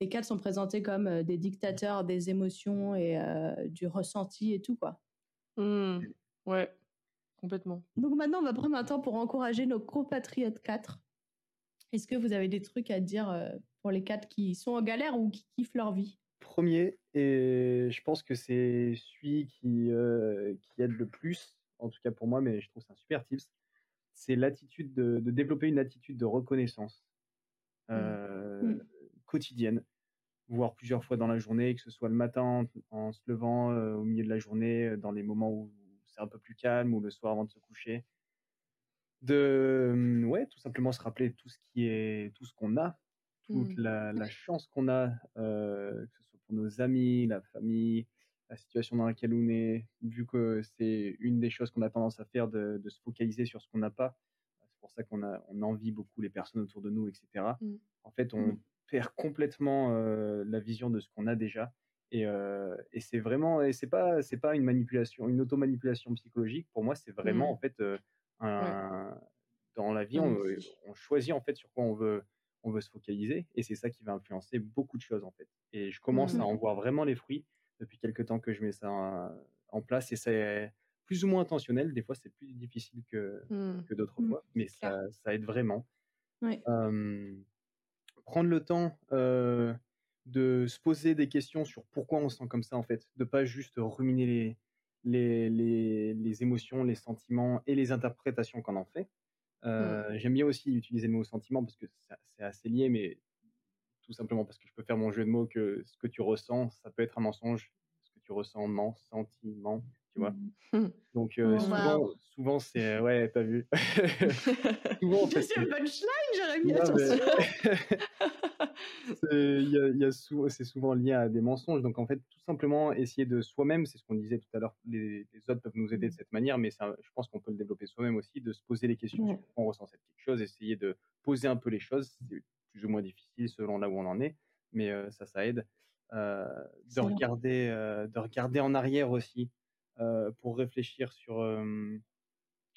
les quatre sont présentés comme euh, des dictateurs des émotions et euh, du ressenti et tout, quoi. Hmm. Ouais, complètement. Donc maintenant, on va prendre un temps pour encourager nos compatriotes 4. Est-ce que vous avez des trucs à dire euh, pour les quatre qui sont en galère ou qui kiffent leur vie? Premier, et je pense que c'est celui qui, euh, qui aide le plus, en tout cas pour moi, mais je trouve que c'est un super tips, c'est l'attitude de, de développer une attitude de reconnaissance euh, Mm. quotidienne, voire plusieurs fois dans la journée, que ce soit le matin en, en se levant, euh, au milieu de la journée, dans les moments où c'est un peu plus calme, ou le soir avant de se coucher. De, hum, ouais, tout simplement se rappeler tout ce qui est, tout ce qu'on a, toute Mm. la, la chance qu'on a, euh, que ce soit pour nos amis, la famille, la situation dans laquelle on est, vu que c'est une des choses qu'on a tendance à faire de, de se focaliser sur ce qu'on n'a pas. C'est pour ça qu'on a, on envie beaucoup les personnes autour de nous, etc. Mm. En fait, on perd complètement euh, la vision de ce qu'on a déjà. Et, euh, et c'est vraiment, et c'est pas, c'est pas une manipulation, une auto-manipulation psychologique. Pour moi, c'est vraiment Mm. en fait euh, un, dans la vie, Ouais, on, choisit en fait sur quoi on veut, on veut se focaliser, et c'est ça qui va influencer beaucoup de choses en fait. Et je commence Mm. à en voir vraiment les fruits depuis quelques temps que je mets ça en, en place, et c'est plus ou moins intentionnel. Des fois, c'est plus difficile que, que d'autres fois, mais ça, ça aide vraiment. Ouais. Euh, prendre le temps euh, de se poser des questions sur pourquoi on se sent comme ça, en fait, de pas juste ruminer les, les, les, les émotions, les sentiments et les interprétations qu'on en fait. Euh, J'aime bien aussi utiliser le mot sentiment parce que c'est assez lié, mais tout simplement parce que je peux faire mon jeu de mots que ce que tu ressens, ça peut être un mensonge, tu ressens, tu vois? [laughs] Donc euh, Oh, souvent, wow. souvent c'est ouais, t'as vu? [laughs] [laughs] souvent Deuxième c'est- punchline, Jérémy, non, mais- attention. sou- c'est souvent lié à des mensonges. Donc en fait, tout simplement essayer de soi-même, c'est ce qu'on disait tout à l'heure, les, les autres peuvent nous aider de cette manière, mais ça, je pense qu'on peut le développer soi-même aussi, de se poser les questions Ouais. on ressent cette quelque chose, essayer de poser un peu les choses. C'est plus ou moins difficile selon là où on en est, mais euh, ça, ça aide. Euh, de regarder, euh, de regarder en arrière aussi euh, pour réfléchir sur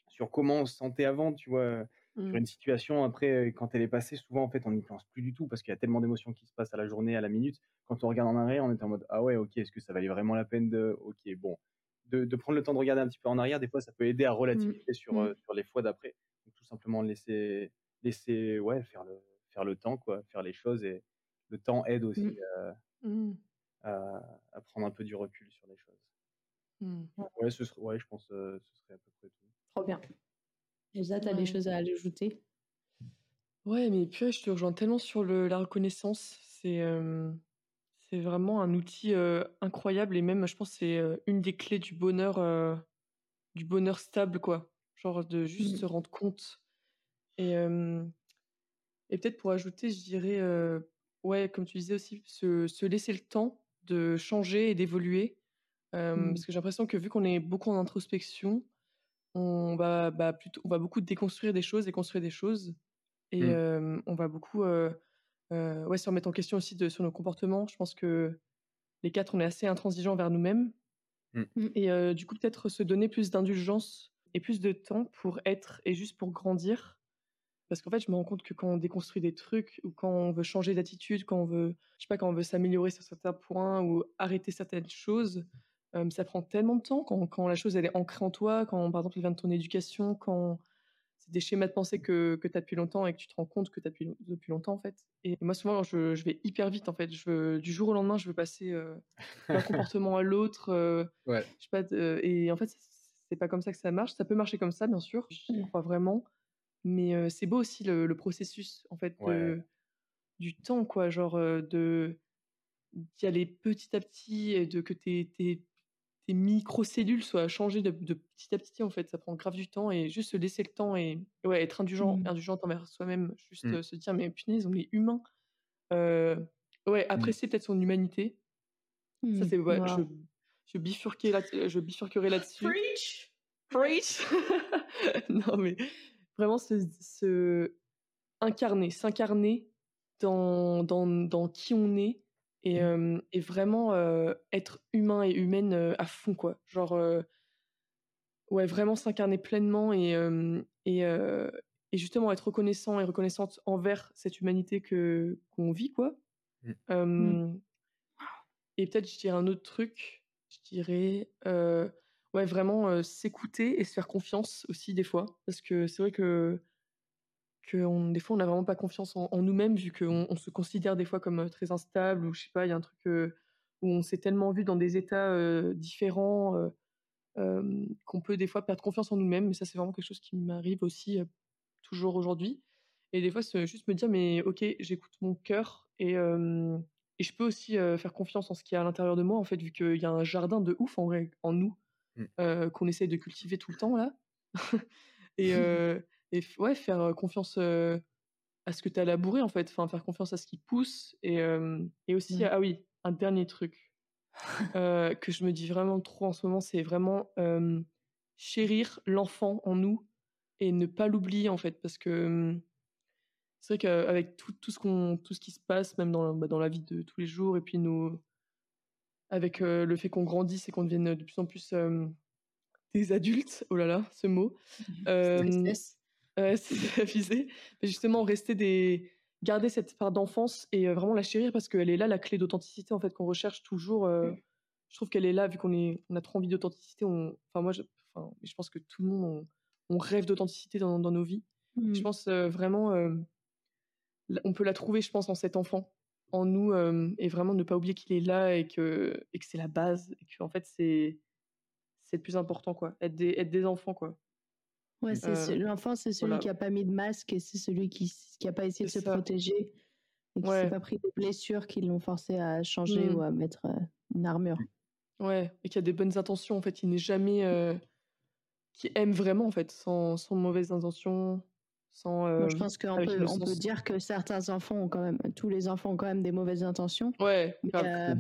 sur comment on se sentait avant, tu vois sur Hmm. une situation, après, quand elle est passée, souvent, en fait, on n'y pense plus du tout parce qu'il y a tellement d'émotions qui se passent à la journée, à la minute. Quand on regarde en arrière, on est en mode Ah ouais, ok, est-ce que ça valait vraiment la peine de. Ok, bon. De, de prendre le temps de regarder un petit peu en arrière, des fois, ça peut aider à relativiser sur, Mm. euh, sur les fois d'après. Donc, tout simplement laisser, laisser ouais, faire, le, faire le temps, quoi, faire les choses. Et le temps aide aussi euh, Hmm. à, à prendre un peu du recul sur les choses. Hmm. Ouais, ce serait, ouais, je pense euh, ce serait à peu près tout. Trop bien. Elsa, t'as des Ouais. choses à ajouter? Ouais, mais puis je te rejoins tellement sur le, la reconnaissance. C'est euh, c'est vraiment un outil euh, incroyable et même, je pense, que c'est euh, une des clés du bonheur, euh, du bonheur stable, quoi. Genre de juste Mhm. se rendre compte. Et, euh, et peut-être pour ajouter, je dirais, euh, ouais, comme tu disais aussi, se, se laisser le temps de changer et d'évoluer. Euh. Parce que j'ai l'impression que vu qu'on est beaucoup en introspection, on va, bah, plutôt, on va beaucoup déconstruire des choses et construire des choses. Et Mm. euh, on va beaucoup euh, euh, ouais, se remettre en question aussi de, sur nos comportements. Je pense que les quatre, on est assez intransigeants vers nous-mêmes. Mm. Mm. Et euh, du coup, peut-être se donner plus d'indulgence et plus de temps pour être et juste pour grandir. Parce qu'en fait, je me rends compte que quand on déconstruit des trucs ou quand on veut changer d'attitude, quand on veut, je sais pas, quand on veut s'améliorer sur certains points ou arrêter certaines choses, euh, ça prend tellement de temps quand, quand la chose elle est ancrée en toi, quand par exemple elle vient de ton éducation, quand c'est des schémas de pensée que, que tu as depuis longtemps et que tu te rends compte que tu as depuis, depuis longtemps en fait. Et moi souvent je, je vais hyper vite en fait. Je veux, du jour au lendemain je veux passer euh, d'un [laughs] comportement à l'autre. euh, Ouais. je sais pas, de- et en fait c'est pas comme ça que ça marche. Ça peut marcher comme ça bien sûr, je crois vraiment. Mais c'est beau aussi le, le processus en fait de- du temps quoi, genre de d'y aller petit à petit et de que tes, tes, tes microcellules soient changées de, de petit à petit en fait. Ça prend grave du temps et juste se laisser le temps et, et ouais être indulgent indulgent envers soi-même juste Mm. euh, se dire mais punaise on est humain Euh, ouais apprécier peut-être son humanité. Ça Hmm. c'est ouais, Wow. je, je bifurquais là je bifurquerai là-dessus. Preach! Preach! [laughs] Non, mais vraiment se, se incarner, s'incarner dans, dans, dans qui on est et, euh, et vraiment euh, être humain et humaine euh, à fond, quoi. Genre, euh, ouais, vraiment s'incarner pleinement et, euh, et, euh, et justement être reconnaissant et reconnaissante envers cette humanité que qu'on vit, quoi. Mm. Euh, Et peut-être, je dirais un autre truc, je dirais, euh, ouais, vraiment s'écouter et se faire confiance aussi des fois. Parce que c'est vrai que, que des fois, on n'a vraiment pas confiance en, nous-mêmes, vu qu'on on se considère des fois comme très instable, ou je sais pas, il y a un truc où on s'est tellement vu dans des états différents qu'on peut des fois perdre confiance en nous-mêmes. Mais ça, c'est vraiment quelque chose qui m'arrive aussi toujours aujourd'hui. Et des fois, c'est juste me dire, mais ok, j'écoute mon cœur et, et je peux aussi faire confiance en ce qu'il y a à l'intérieur de moi, en fait, vu qu'il y a un jardin de ouf en, en nous. Euh, qu'on essaye de cultiver tout le temps, là. [laughs] et euh, et ouais, faire euh, confiance euh, à ce que tu as labouré, en fait. Enfin, faire confiance à ce qui pousse. Et, et aussi, Ouais. ah oui, un dernier truc [laughs] que je me dis vraiment trop en ce moment, c'est vraiment chérir l'enfant en nous et ne pas l'oublier, en fait, parce que c'est vrai qu'avec tout, tout, ce qu'on, tout ce qui se passe, même dans, bah, dans la vie de tous les jours, et puis nos, avec euh, le fait qu'on grandisse et qu'on devienne de plus en plus euh, des adultes, oh là là, ce mot, [laughs] euh, [laughs] c'est abusé, mais justement rester des, garder cette part d'enfance et euh, vraiment la chérir parce qu'elle est là la clé d'authenticité en fait qu'on recherche toujours. euh, je trouve qu'elle est là vu qu'on est, on a trop envie d'authenticité. On, enfin moi, je, enfin, je pense que tout le monde on, on rêve d'authenticité dans, dans nos vies. Je pense euh, vraiment, euh, on peut la trouver, je pense, en cet enfant, en nous, euh, et vraiment ne pas oublier qu'il est là et que, et que c'est la base, et que en fait c'est, c'est le plus important quoi, être des, être des enfants quoi. Ouais, c'est ce- Euh, l'enfant, c'est celui voilà. qui a pas mis de masque et c'est celui qui qui a pas essayé de se ça. protéger et qui Ouais. s'est pas pris des blessures qui l'ont forcé à changer ou à mettre une armure. Ouais, et qui a des bonnes intentions en fait, il n'est jamais, euh, qui aime vraiment en fait, sans, sans mauvaises intentions, sans. Moi, je euh, pense qu'on avec peut, on peut innocence. dire que certains enfants ont quand même, tous les enfants ont quand même des mauvaises intentions. Ouais, Mais, euh,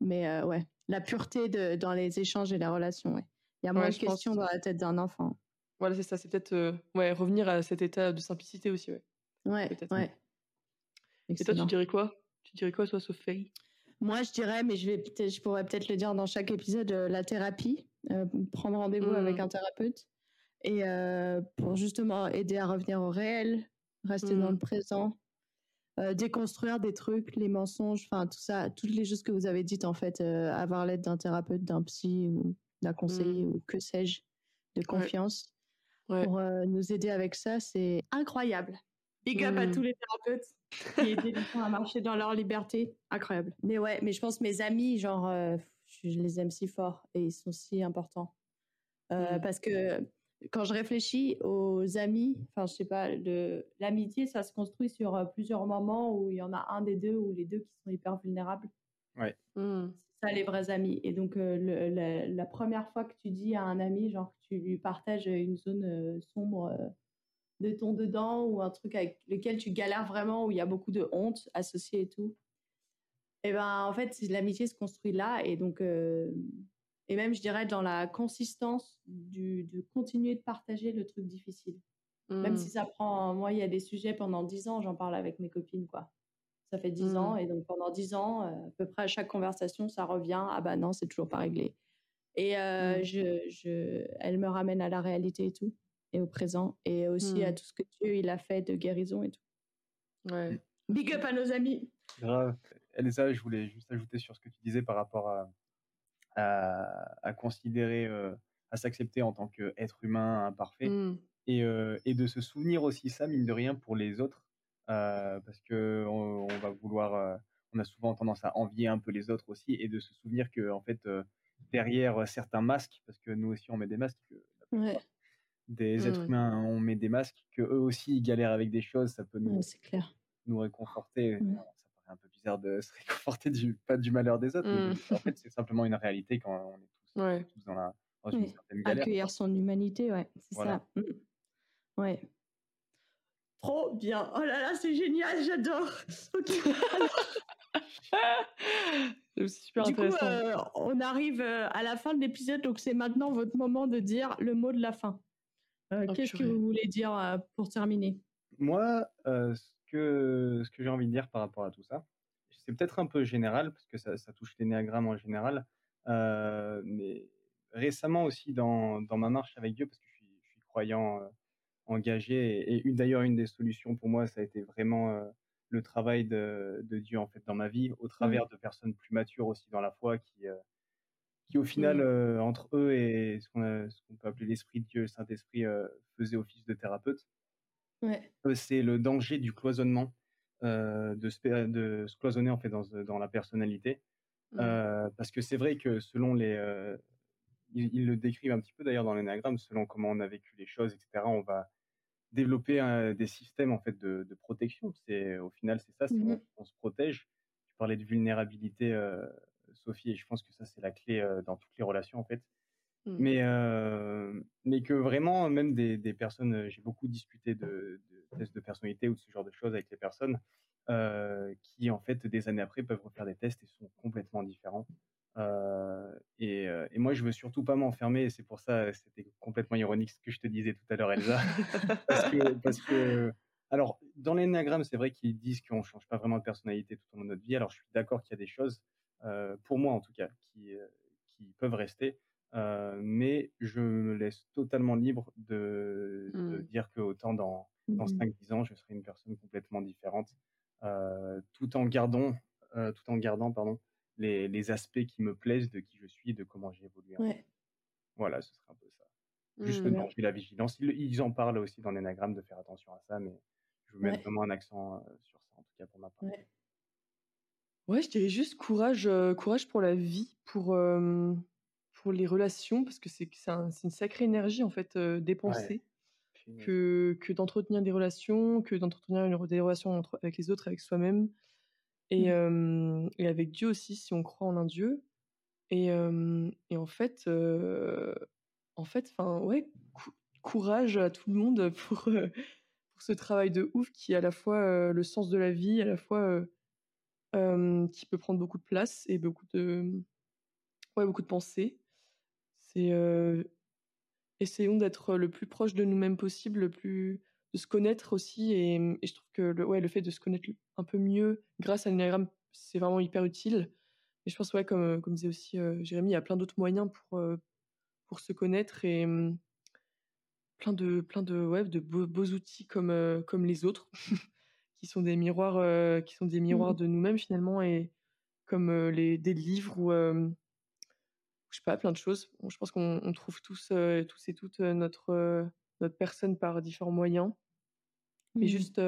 mais euh, ouais, la pureté de, dans les échanges et la relation, ouais. Il y a moins Ouais, de pense. questions dans la tête d'un enfant. Voilà, c'est ça, c'est peut-être euh, ouais, revenir à cet état de simplicité aussi. Ouais. Ouais. Et toi, tu dirais quoi? Tu dirais quoi, toi, Sophie? Moi, je dirais, mais je vais je pourrais peut-être le dire dans chaque épisode, euh, la thérapie, euh, prendre rendez-vous Mm. avec un thérapeute et euh, pour justement aider à revenir au réel, rester dans Mm. le présent, euh, déconstruire des trucs, les mensonges, enfin tout ça, toutes les choses que vous avez dites en fait, euh, avoir l'aide d'un thérapeute, d'un psy ou d'un conseiller ou que sais-je, de confiance. Ouais. pour euh, nous aider avec ça, c'est incroyable. Big up à Mm. tous les thérapeutes qui aident les gens à marcher dans leur liberté. Incroyable. Mais ouais, mais je pense mes amis, genre, euh, je les aime si fort et ils sont si importants. Euh, Mmh. Parce que quand je réfléchis aux amis, enfin, je sais pas, l'amitié, ça se construit sur euh, plusieurs moments où il y en a un des deux ou les deux qui sont hyper vulnérables. Mmh. C'est ça les vrais amis. Et donc, euh, le- la, la première fois que tu dis à un ami, genre que tu lui partages une zone euh, sombre euh, de ton dedans ou un truc avec lequel tu galères vraiment, où il y a beaucoup de honte associée et tout, et ben en fait, l'amitié se construit là. Et donc, euh, et même, je dirais, dans la consistance du, de continuer de partager le truc difficile. Même Mmh. si ça prend, moi, il y a des sujets pendant 10 ans, j'en parle avec mes copines, quoi. Ça fait 10 Mmh. ans, et donc pendant 10 ans, euh, à peu près à chaque conversation, ça revient, ah bah non, c'est toujours pas réglé. Et euh, Mmh. je, je, elle me ramène à la réalité et tout, et au présent, et aussi à tout ce que Dieu, il a fait de guérison et tout. Ouais. Big up à nos amis Grave. Elsa, je voulais juste ajouter sur ce que tu disais par rapport à, à, à considérer, euh, à s'accepter en tant qu'être humain imparfait Mmh. et, euh, et de se souvenir aussi ça, mine de rien, pour les autres. euh, parce que on, on va vouloir, on a souvent tendance à envier un peu les autres aussi et de se souvenir que, en fait, derrière certains masques, parce que nous aussi on met des masques, Ouais, des êtres humains, on met des masques, que eux aussi ils galèrent avec des choses, ça peut nous, clair. réconforter. De se réconforter du, pas du malheur des autres, mais Mmh. en fait, c'est simplement une réalité quand on est tous, Ouais. tous dans, la, dans une Oui. certaine galère. Accueillir son humanité, ouais, c'est Voilà. ça. Mm. Ouais. Trop bien. Oh là là, c'est génial, j'adore. [laughs] Ok. [laughs] Super Du coup, intéressant. euh, on arrive euh, à la fin de l'épisode, donc c'est maintenant votre moment de dire le mot de la fin. Euh, Oh, Qu'est-ce que vous voulez dire euh, pour terminer? Moi, euh, ce que, ce que j'ai envie de dire par rapport à tout ça, c'est peut-être un peu général, parce que ça, ça touche l'énéagramme en général, euh, mais récemment aussi dans, dans ma marche avec Dieu, parce que je suis, je suis croyant euh, engagé, et, d'ailleurs une des solutions pour moi, ça a été vraiment euh, le travail de, de Dieu en fait dans ma vie, au travers de personnes plus matures aussi dans la foi, qui, qui au final, Mm. euh, entre eux et ce qu'on peut appeler l'Esprit de Dieu, le Saint-Esprit, euh, faisaient office de thérapeute Ouais. euh, c'est le danger du cloisonnement, euh, de, se, per- de se cloisonner en fait dans, dans la personnalité. Mmh. Euh, parce que c'est vrai que selon les. euh, ils, ils le décrivent un petit peu d'ailleurs dans l'énagramme, selon comment on a vécu les choses, etc., on va développer des systèmes en fait de, de protection. C'est Au final, c'est ça, c'est Mhm. on, on se protège. Tu parlais de vulnérabilité, Sophie, et je pense que ça, c'est la clé dans toutes les relations en fait Mmh. mais, mais que vraiment, même des, personnes, euh, j'ai beaucoup discuté de, tests de personnalité ou de ce genre de choses avec les personnes euh, qui, en fait, des années après, peuvent refaire des tests et sont complètement différents. Euh, et, moi, je veux surtout pas m'enfermer, c'est pour ça, c'était complètement ironique ce que je te disais tout à l'heure, Elsa. [laughs] parce, que, alors, dans l'énagramme, c'est vrai qu'ils disent qu'on change pas vraiment de personnalité tout au long de notre vie. Alors, je suis d'accord qu'il y a des choses, pour moi en tout cas, qui peuvent rester. Euh, mais je me laisse totalement libre de, de Mm. dire que autant dans, dans Mhm. 5-10 ans, je serai une personne complètement différente, euh, tout en gardant, euh, tout en gardant pardon, les, les aspects qui me plaisent de qui je suis, de comment j'ai évolué. Ouais. Voilà, ce serait un peu ça. Juste Mmh. le Ouais. la vigilance. Ils, ils en parlent aussi dans l'énagramme de faire attention à ça, mais je veux mettre Ouais. vraiment un accent sur ça, en tout cas pour ma part. Ouais. Je dirais juste courage, courage pour la vie, pour, pour les relations, parce que c'est c'est un- c'est une sacrée énergie en fait euh, dépensée que, que d'entretenir des relations, que d'entretenir des relations entre- avec les autres, avec soi-même, et, euh, et avec Dieu aussi, si on croit en un Dieu. Et, euh, et en fait, en fait, enfin ouais, cou- courage à tout le monde pour, pour ce travail de ouf qui est à la fois le sens de la vie, à la fois qui peut prendre beaucoup de place et beaucoup de, ouais, beaucoup de pensées. C'est euh, essayons d'être le plus proche de nous-mêmes possible, le plus de se connaître aussi. Et, et je trouve que le, ouais, le fait de se connaître un peu mieux grâce à l'énagramme, c'est vraiment hyper utile. Et je pense, ouais, comme, comme disait aussi euh, Jérémy, il y a plein d'autres moyens pour, euh, pour se connaître et hum, plein de, plein de, ouais, de beaux, beaux outils comme, euh, comme les autres, [laughs] qui sont des miroirs, qui sont des miroirs de nous-mêmes finalement, et comme les, des livres ou je sais pas, plein de choses. Bon, je pense qu'on on trouve tous, euh, tous et toutes notre, notre personne par différents moyens. Mais Mhm. juste,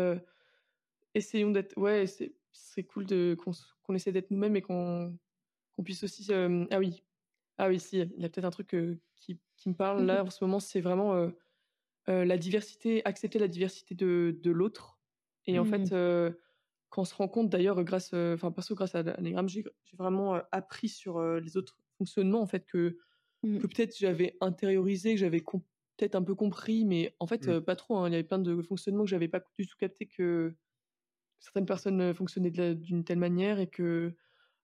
essayons d'être. Ouais, c'est cool de, qu'on, qu'on essaie d'être nous-mêmes et qu'on, qu'on puisse aussi. ah oui, ah oui, si, il y a peut-être un truc euh, qui, qui me parle là en [laughs] ce moment, c'est vraiment euh, euh, la diversité, accepter la diversité de, de l'autre. Et en fait, euh, quand on se rend compte, d'ailleurs, grâce, enfin, perso, grâce à l'anagramme, j'ai j'ai vraiment appris sur les autres fonctionnements, en fait, que, Mhm. que peut-être j'avais intériorisé, que j'avais peut-être un peu compris, mais en fait, euh, pas trop. hein. Il y avait plein de fonctionnements que j'avais pas du tout capté que certaines personnes fonctionnaient d'une telle manière et que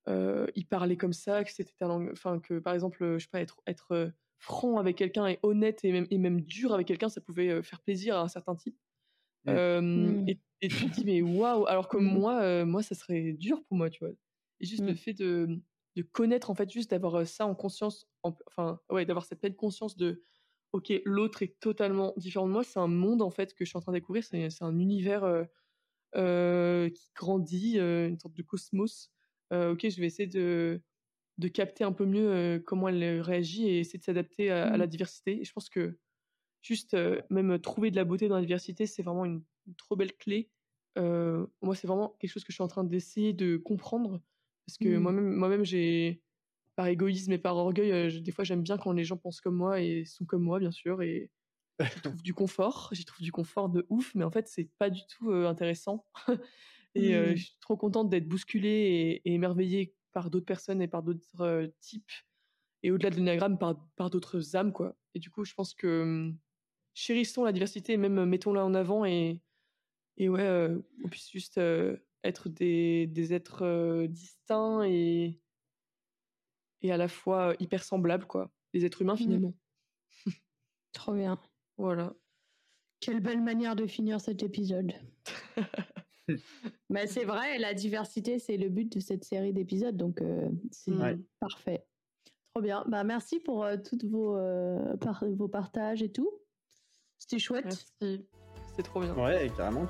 euh, ils parlaient comme ça, que c'était un enfin que par exemple, je sais pas, être être franc avec quelqu'un et honnête et même et même dur avec quelqu'un, ça pouvait faire plaisir à un certain type. Mm. Euh, Mm. et, et tu te dis mais waouh, alors que moi, moi ça serait dur pour moi, tu vois? Et juste le fait de de connaître en fait, juste d'avoir ça en conscience, en- enfin ouais, d'avoir cette pleine conscience de ok, l'autre est totalement différent de moi, c'est un monde en fait que je suis en train de découvrir, c'est c'est un univers euh, euh, qui grandit, euh, une sorte de cosmos. Ok, je vais essayer de, de capter un peu mieux comment elle réagit et essayer de s'adapter à, à la Mm. diversité. Et je pense que juste même trouver de la beauté dans la diversité, c'est vraiment une, une trop belle clé. Moi, c'est vraiment quelque chose que je suis en train d'essayer de comprendre parce que Mm. moi-même, j'ai par égoïsme et par orgueil, euh, je- des fois, j'aime bien quand les gens pensent comme moi et sont comme moi, bien sûr, et j'y trouve du confort. J'y trouve du confort de ouf, mais en fait, c'est pas du tout euh, intéressant. [laughs] et euh, Mm. je suis trop contente d'être bousculée et, et émerveillée par d'autres personnes et par d'autres euh, types, et au-delà de l'énagramme, par, par d'autres âmes, quoi. Et du coup, je pense que hum, chérissons la diversité même mettons-la en avant et, et ouais, on puisse juste être des, des êtres euh, distincts et, et à la fois hyper semblables, quoi. Les êtres humains, Mm. finalement. Trop bien. Voilà. Quelle belle manière de finir cet épisode. [laughs] Mais c'est vrai, la diversité, c'est le but de cette série d'épisodes, donc euh, c'est Ouais. parfait. Trop bien. Bah, merci pour euh, toutes vos, euh, par- vos partages et tout. C'était chouette. C'est trop bien. Ouais, carrément.